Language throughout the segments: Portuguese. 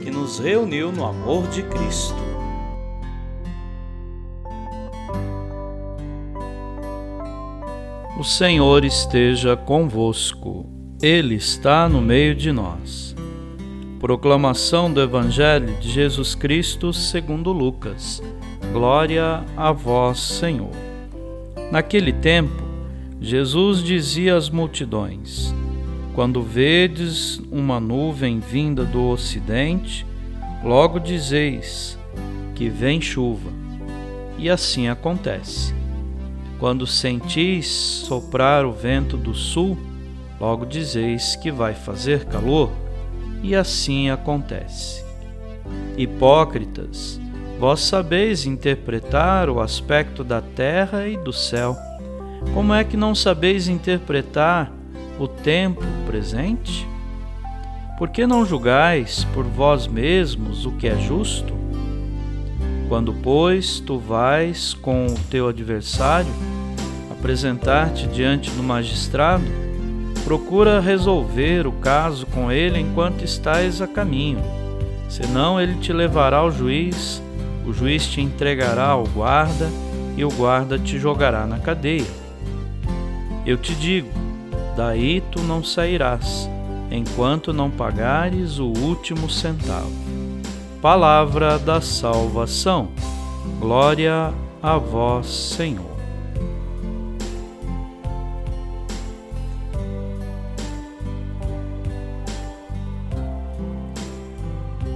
que nos reuniu no amor de Cristo. O Senhor esteja convosco, Ele está no meio de nós. Proclamação do Evangelho de Jesus Cristo segundo Lucas. Glória a vós, Senhor. Naquele tempo, Jesus dizia às multidões: quando vedes uma nuvem vinda do ocidente, logo dizeis que vem chuva. E assim acontece. Quando sentis soprar o vento do sul, logo dizeis que vai fazer calor, e assim acontece. Hipócritas, vós sabeis interpretar o aspecto da terra e do céu. Como é que não sabeis interpretar o tempo presente? Por que não julgais por vós mesmos o que é justo? Quando, pois, tu vais com o teu adversário apresentar-te diante do magistrado, procura resolver o caso com ele enquanto estás a caminho. Senão ele te levará ao juiz, o juiz te entregará ao guarda e o guarda te jogará na cadeia. Eu te digo, daí tu não sairás, enquanto não pagares o último centavo. Palavra da salvação. Glória a vós, Senhor.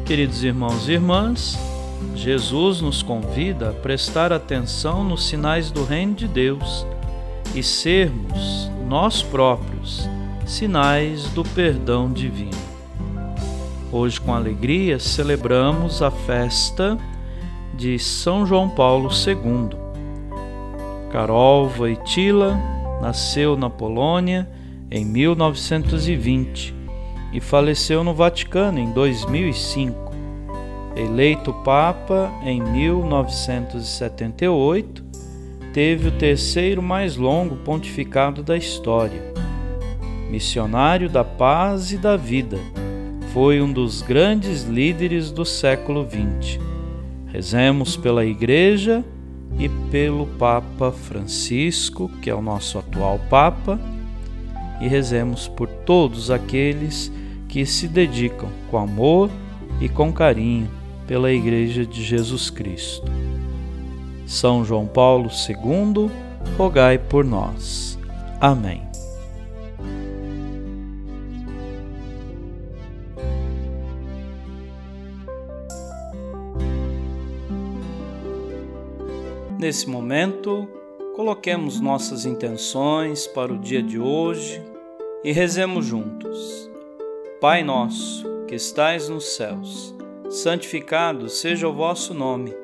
Queridos irmãos e irmãs, Jesus nos convida a prestar atenção nos sinais do Reino de Deus e sermos nós próprios sinais do perdão divino. Hoje, com alegria, celebramos a festa de São João Paulo II. Carol Wojtyla nasceu na Polônia em 1920 e faleceu no Vaticano em 2005. Eleito Papa em 1978, teve o terceiro mais longo pontificado da história. Missionário da paz e da vida, foi um dos grandes líderes do século XX. Rezemos pela Igreja e pelo Papa Francisco, que é o nosso atual Papa, e rezemos por todos aqueles que se dedicam com amor e com carinho pela Igreja de Jesus Cristo. São João Paulo II, rogai por nós. Amém. Nesse momento, coloquemos nossas intenções para o dia de hoje e rezemos juntos. Pai nosso, que estais nos céus, santificado seja o vosso nome.